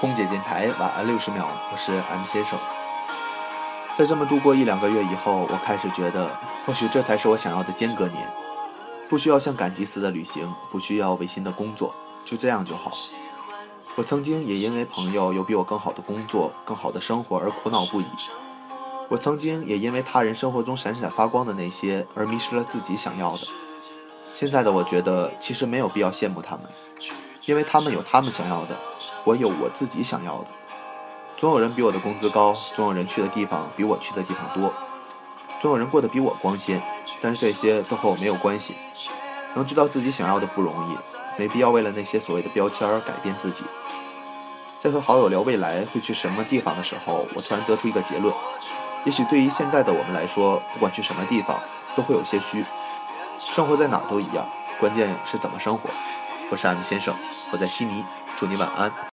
空姐电台晚安六十秒，我是 M 先生。在这么度过一两个月以后，我开始觉得，或许这才是我想要的间隔年，不需要像赶集似的旅行，不需要违心的工作，就这样就好。我曾经也因为朋友有比我更好的工作、更好的生活而苦恼不已。我曾经也因为他人生活中闪闪发光的那些而迷失了自己想要的。现在的我觉得，其实没有必要羡慕他们，因为他们有他们想要的。我有我自己想要的，总有人比我的工资高，总有人去的地方比我去的地方多，总有人过得比我光鲜，但是这些都和我没有关系。能知道自己想要的不容易，没必要为了那些所谓的标签而改变自己。在和好友聊未来会去什么地方的时候，我突然得出一个结论：也许对于现在的我们来说，不管去什么地方，都会有些虚。生活在哪都一样，关键是怎么生活。我是 M 先生，我在悉尼，祝你晚安。